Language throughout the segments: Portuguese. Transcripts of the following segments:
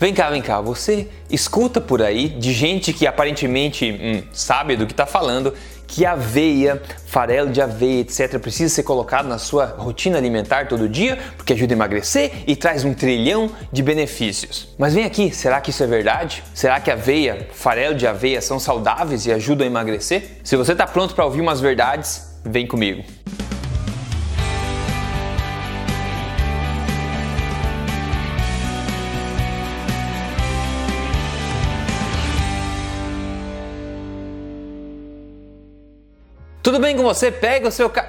Vem cá, vem cá, você escuta por aí de gente que aparentemente hum, sabe do que está falando que aveia, farelo de aveia, etc., precisa ser colocado na sua rotina alimentar todo dia, porque ajuda a emagrecer e traz um trilhão de benefícios. Mas vem aqui, será que isso é verdade? Será que aveia, farelo de aveia são saudáveis e ajudam a emagrecer? Se você está pronto para ouvir umas verdades, vem comigo. Tudo bem com você? Pega o seu ca...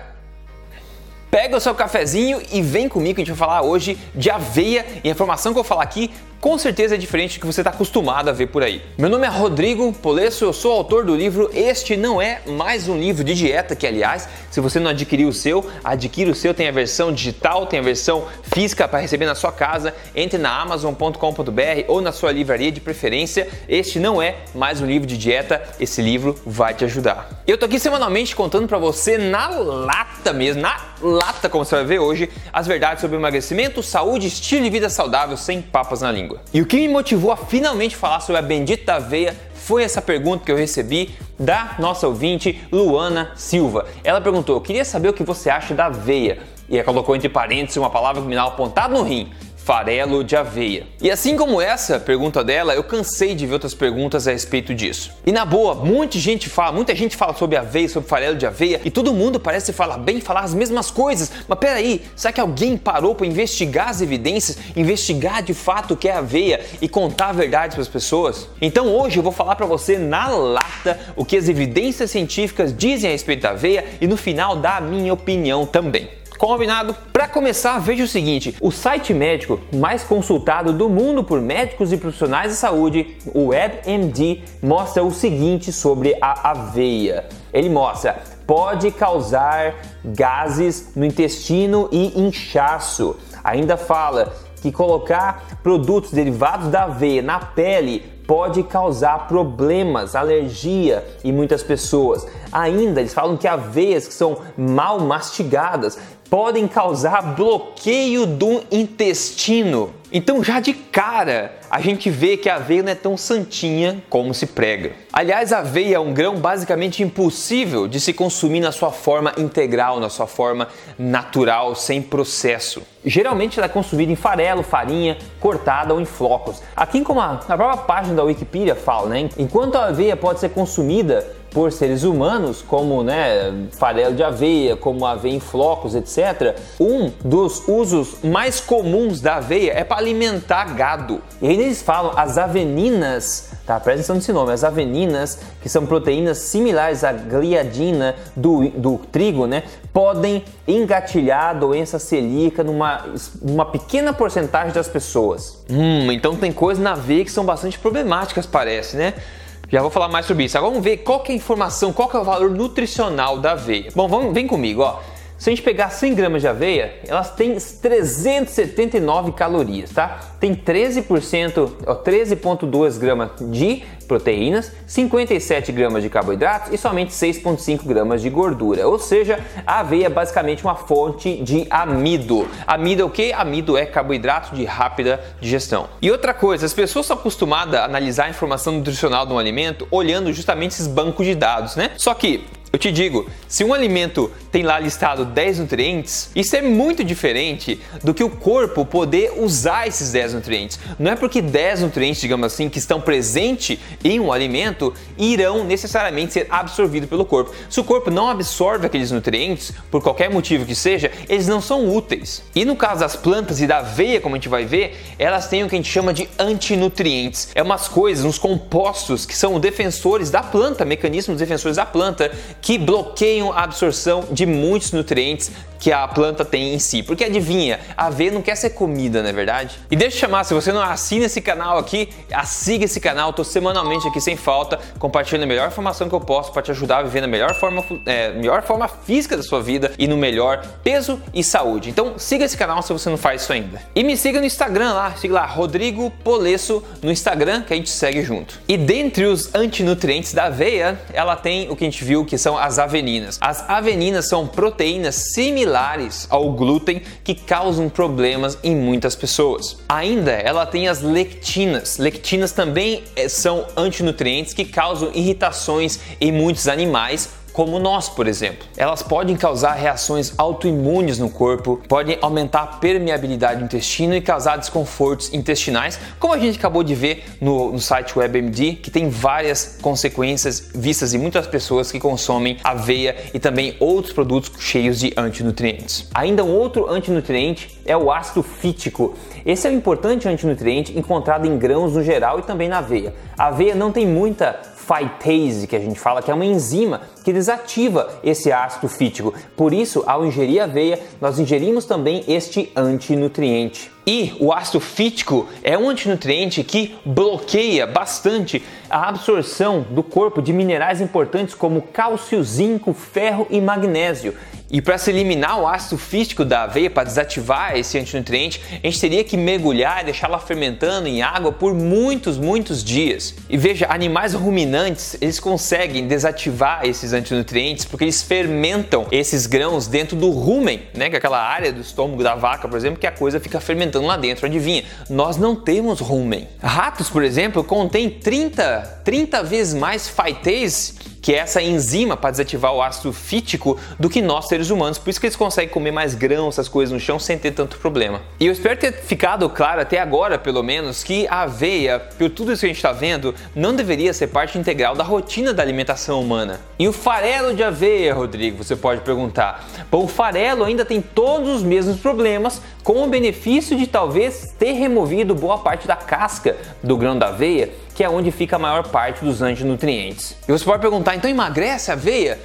Pega o seu cafezinho e vem comigo que a gente vai falar hoje de aveia e a informação que eu vou falar aqui com certeza é diferente do que você está acostumado a ver por aí. Meu nome é Rodrigo Polesso, eu sou autor do livro Este Não É Mais Um Livro de Dieta, que aliás, se você não adquiriu o seu, adquira o seu, tem a versão digital, tem a versão física para receber na sua casa, entre na amazon.com.br ou na sua livraria de preferência. Este não é mais um livro de dieta, esse livro vai te ajudar. Eu tô aqui semanalmente contando para você na lata mesmo, na lata como você vai ver hoje, as verdades sobre emagrecimento, saúde, estilo de vida saudável sem papas na língua. E o que me motivou a finalmente falar sobre a bendita aveia foi essa pergunta que eu recebi da nossa ouvinte Luana Silva. Ela perguntou: Eu queria saber o que você acha da aveia. E ela colocou entre parênteses uma palavra dá apontado no rim farelo de aveia. E assim como essa pergunta dela, eu cansei de ver outras perguntas a respeito disso. E na boa, muita gente fala, muita gente fala sobre aveia, sobre farelo de aveia, e todo mundo parece falar bem, falar as mesmas coisas. Mas peraí, será que alguém parou para investigar as evidências, investigar de fato o que é aveia e contar a verdade para as pessoas? Então hoje eu vou falar para você na lata o que as evidências científicas dizem a respeito da aveia e no final dar a minha opinião também. Combinado? Para começar, veja o seguinte: o site médico mais consultado do mundo por médicos e profissionais de saúde, o WebMD, mostra o seguinte sobre a aveia. Ele mostra pode causar gases no intestino e inchaço. Ainda fala que colocar produtos derivados da aveia na pele pode causar problemas, alergia em muitas pessoas. Ainda eles falam que aveias que são mal mastigadas podem causar bloqueio do intestino. Então, já de cara, a gente vê que a aveia não é tão santinha como se prega. Aliás, a aveia é um grão basicamente impossível de se consumir na sua forma integral, na sua forma natural, sem processo. Geralmente ela é consumida em farelo, farinha, cortada ou em flocos. Aqui como a, própria página da Wikipedia fala, né? Enquanto a aveia pode ser consumida por seres humanos, como né, farelo de aveia, como aveia em flocos, etc. Um dos usos mais comuns da aveia é para alimentar gado. E ainda eles falam as aveninas, tá? Presta atenção nesse nome, as aveninas, que são proteínas similares à gliadina do, do trigo, né? Podem engatilhar a doença celíaca numa, numa pequena porcentagem das pessoas. Hum, então tem coisas na aveia que são bastante problemáticas, parece, né? Já vou falar mais sobre isso. Agora vamos ver qual é a informação, qual é o valor nutricional da aveia. Bom, vamos, vem comigo, ó. Se a gente pegar 100 gramas de aveia, elas têm 379 calorias, tá? Tem 13%, 13,2 gramas de proteínas, 57 gramas de carboidratos e somente 6,5 gramas de gordura. Ou seja, a aveia é basicamente uma fonte de amido. Amido é o que? Amido é carboidrato de rápida digestão. E outra coisa, as pessoas são acostumadas a analisar a informação nutricional de um alimento olhando justamente esses bancos de dados, né? Só que eu te digo, se um alimento tem lá listado 10 nutrientes, isso é muito diferente do que o corpo poder usar esses 10 nutrientes. Não é porque 10 nutrientes, digamos assim, que estão presentes em um alimento irão necessariamente ser absorvidos pelo corpo. Se o corpo não absorve aqueles nutrientes, por qualquer motivo que seja, eles não são úteis. E no caso das plantas e da aveia, como a gente vai ver, elas têm o que a gente chama de antinutrientes. É umas coisas, uns compostos que são defensores da planta, mecanismos defensores da planta, que bloqueiam a absorção de muitos nutrientes que a planta tem em si. Porque adivinha, a aveia não quer ser comida, não é verdade? E deixa eu chamar, se você não assina esse canal aqui, siga esse canal, tô semanalmente aqui sem falta, compartilhando a melhor informação que eu posso para te ajudar a viver na melhor forma, é, melhor forma física da sua vida e no melhor peso e saúde. Então siga esse canal se você não faz isso ainda. E me siga no Instagram lá, siga lá, Rodrigo Polesso no Instagram, que a gente segue junto. E dentre os antinutrientes da aveia, ela tem o que a gente viu que são são as aveninas. As aveninas são proteínas similares ao glúten que causam problemas em muitas pessoas. Ainda ela tem as lectinas. Lectinas também eh, são antinutrientes que causam irritações em muitos animais, como nós, por exemplo. Elas podem causar reações autoimunes no corpo, podem aumentar a permeabilidade do intestino e causar desconfortos intestinais, como a gente acabou de ver no, no site WebMD, que tem várias consequências vistas em muitas pessoas que consomem aveia e também outros produtos cheios de antinutrientes. Ainda um outro antinutriente é o ácido fítico. Esse é um importante antinutriente encontrado em grãos no geral e também na aveia. A aveia não tem muita phytase, que a gente fala que é uma enzima que desativa esse ácido fítico. Por isso, ao ingerir aveia, nós ingerimos também este antinutriente. E o ácido fítico é um antinutriente que bloqueia bastante a absorção do corpo de minerais importantes como cálcio, zinco, ferro e magnésio. E para se eliminar o ácido fítico da aveia, para desativar esse antinutriente, a gente teria que mergulhar e deixá-la fermentando em água por muitos, muitos dias. E veja, animais ruminantes, eles conseguem desativar esses antinutrientes porque eles fermentam esses grãos dentro do rumen, né, que é aquela área do estômago da vaca, por exemplo, que a coisa fica fermentando lá dentro. Adivinha? Nós não temos rumen. Ratos, por exemplo, contêm 30, 30 vezes mais phytase que é essa enzima para desativar o ácido fítico do que nós seres humanos. Por isso que eles conseguem comer mais grãos, essas coisas no chão sem ter tanto problema. E eu espero ter ficado claro até agora, pelo menos, que a aveia, por tudo isso que a gente está vendo, não deveria ser parte integral da rotina da alimentação humana. E o farelo de aveia, Rodrigo, você pode perguntar. Bom, o farelo ainda tem todos os mesmos problemas, com o benefício de talvez ter removido boa parte da casca do grão da aveia que é onde fica a maior parte dos antinutrientes. E você pode perguntar, então emagrece a aveia?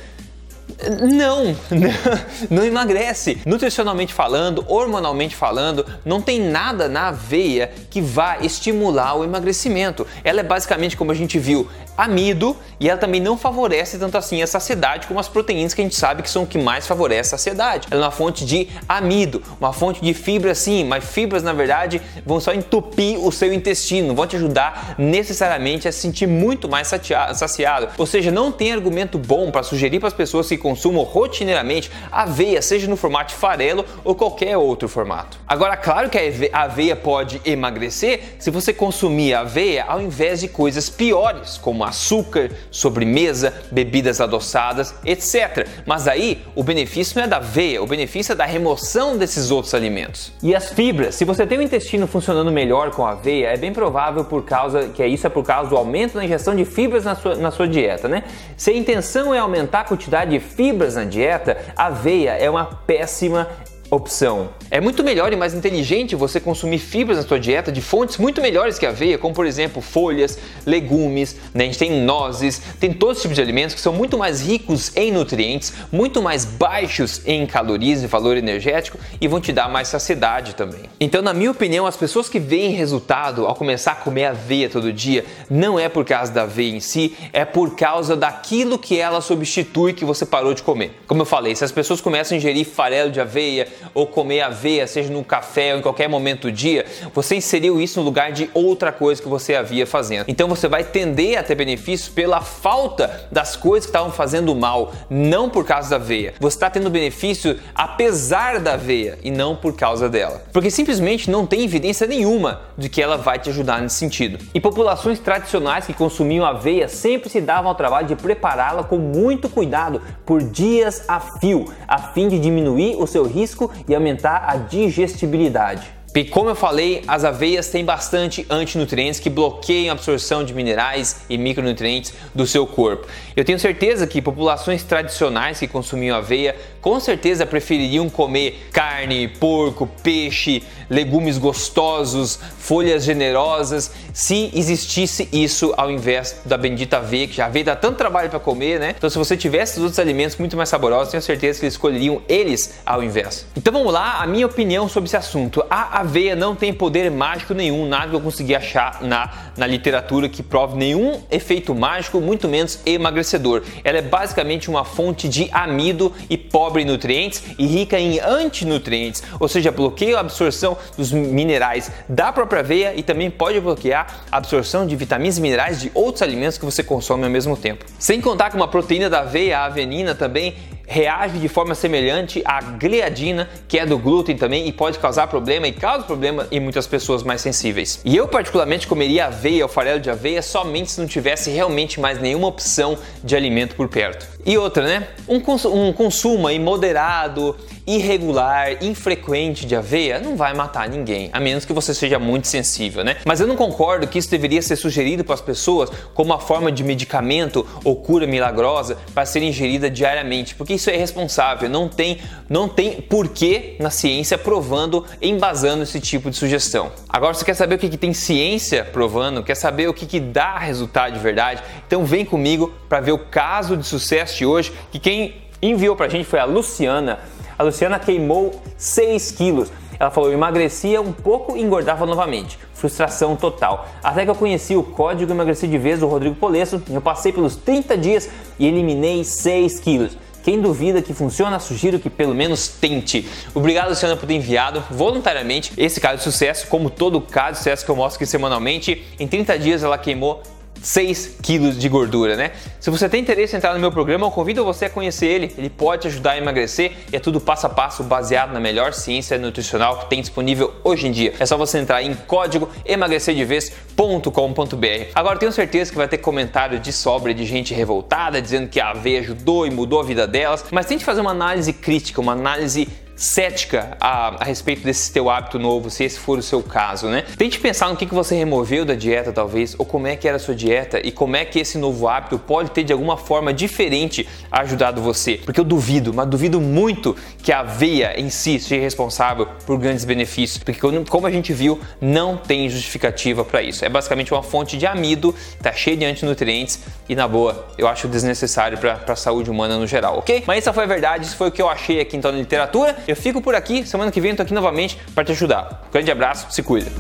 Não, não emagrece. Nutricionalmente falando, hormonalmente falando, não tem nada na aveia que vá estimular o emagrecimento. Ela é basicamente, como a gente viu, amido e ela também não favorece tanto assim a saciedade como as proteínas que a gente sabe que são o que mais favorece a saciedade. Ela é uma fonte de amido, uma fonte de fibra sim, mas fibras na verdade vão só entupir o seu intestino, vão te ajudar necessariamente a se sentir muito mais saciado. Ou seja, não tem argumento bom para sugerir para as pessoas que consumam rotineiramente aveia, seja no formato farelo ou qualquer outro formato. Agora, claro que a aveia pode emagrecer se você consumir aveia ao invés de coisas piores, como açúcar, sobremesa, bebidas adoçadas, etc. Mas aí o benefício não é da aveia, o benefício é da remoção desses outros alimentos. E as fibras, se você tem o intestino funcionando melhor com aveia, é bem provável por causa que isso é por causa do aumento na ingestão de fibras na sua, na sua dieta, né? Se a intenção é aumentar a quantidade de fibras na dieta, a aveia é uma péssima opção. É muito melhor e mais inteligente você consumir fibras na sua dieta de fontes muito melhores que a aveia, como por exemplo folhas, legumes, né? a gente tem nozes, tem todos os tipos de alimentos que são muito mais ricos em nutrientes, muito mais baixos em calorias e valor energético e vão te dar mais saciedade também. Então, na minha opinião, as pessoas que veem resultado ao começar a comer aveia todo dia não é por causa da aveia em si, é por causa daquilo que ela substitui que você parou de comer. Como eu falei, se as pessoas começam a ingerir farelo de aveia, ou comer aveia, seja no café ou em qualquer momento do dia, você inseriu isso no lugar de outra coisa que você havia fazendo. Então você vai tender a ter benefícios pela falta das coisas que estavam fazendo mal, não por causa da aveia. Você está tendo benefício apesar da aveia e não por causa dela. Porque simplesmente não tem evidência nenhuma de que ela vai te ajudar nesse sentido. E populações tradicionais que consumiam aveia sempre se davam ao trabalho de prepará-la com muito cuidado por dias a fio, a fim de diminuir o seu risco e aumentar a digestibilidade. E como eu falei, as aveias têm bastante antinutrientes que bloqueiam a absorção de minerais e micronutrientes do seu corpo. Eu tenho certeza que populações tradicionais que consumiam aveia com certeza prefeririam comer carne, porco, peixe, legumes gostosos, folhas generosas, se existisse isso ao invés da bendita aveia, que já a aveia dá tanto trabalho para comer, né? Então se você tivesse os outros alimentos muito mais saborosos, tenho certeza que eles escolheriam eles ao invés. Então vamos lá, a minha opinião sobre esse assunto. A aveia não tem poder mágico nenhum, nada que eu consegui achar na, na literatura que prove nenhum efeito mágico, muito menos emagrecedor. Ela é basicamente uma fonte de amido e pobre em nutrientes e rica em antinutrientes, ou seja, bloqueia a absorção dos minerais da própria aveia e também pode bloquear a absorção de vitaminas e minerais de outros alimentos que você consome ao mesmo tempo. Sem contar que uma proteína da aveia, a avenina, também reage de forma semelhante à gliadina, que é do glúten também e pode causar problema e causa problema em muitas pessoas mais sensíveis. E eu particularmente comeria aveia ou farelo de aveia somente se não tivesse realmente mais nenhuma opção de alimento por perto. E outra, né? Um, cons um consumo moderado, irregular, infrequente de aveia não vai matar ninguém, a menos que você seja muito sensível, né? Mas eu não concordo que isso deveria ser sugerido para as pessoas como uma forma de medicamento ou cura milagrosa para ser ingerida diariamente, porque isso é irresponsável, não tem, não tem porquê na ciência provando, embasando esse tipo de sugestão. Agora, você quer saber o que, que tem ciência provando, quer saber o que, que dá resultado de verdade? Então vem comigo para ver o caso de sucesso de hoje, que quem enviou para a gente foi a Luciana. A Luciana queimou 6 quilos. Ela falou: emagrecia um pouco e engordava novamente. Frustração total. Até que eu conheci o código emagreci de vez do Rodrigo Polesso. Eu passei pelos 30 dias e eliminei 6 quilos. Quem duvida que funciona, sugiro que pelo menos tente. Obrigado, Luciana, por ter enviado voluntariamente esse caso de sucesso, como todo caso de sucesso que eu mostro aqui semanalmente. Em 30 dias ela queimou 6 quilos de gordura, né? Se você tem interesse em entrar no meu programa, eu convido você a conhecer ele. Ele pode te ajudar a emagrecer e é tudo passo a passo baseado na melhor ciência nutricional que tem disponível hoje em dia. É só você entrar em código emagrecerdevez.com.br. Agora tenho certeza que vai ter comentário de sobra de gente revoltada dizendo que a aveia ajudou e mudou a vida delas, mas tente fazer uma análise crítica, uma análise cética a, a, respeito desse teu hábito novo, se esse for o seu caso, né? Tente pensar no que, que você removeu da dieta, talvez, ou como é que era a sua dieta e como é que esse novo hábito pode ter de alguma forma diferente ajudado você. Porque eu duvido, mas duvido muito que a aveia em si seja responsável por grandes benefícios, porque como a gente viu, não tem justificativa para isso. É basicamente uma fonte de amido, tá cheio de antinutrientes e na boa, eu acho desnecessário para a saúde humana no geral, ok? Mas essa foi a verdade, isso foi o que eu achei aqui então na literatura. Eu fico por aqui, semana que vem eu tô aqui novamente para te ajudar. Um grande abraço, se cuida.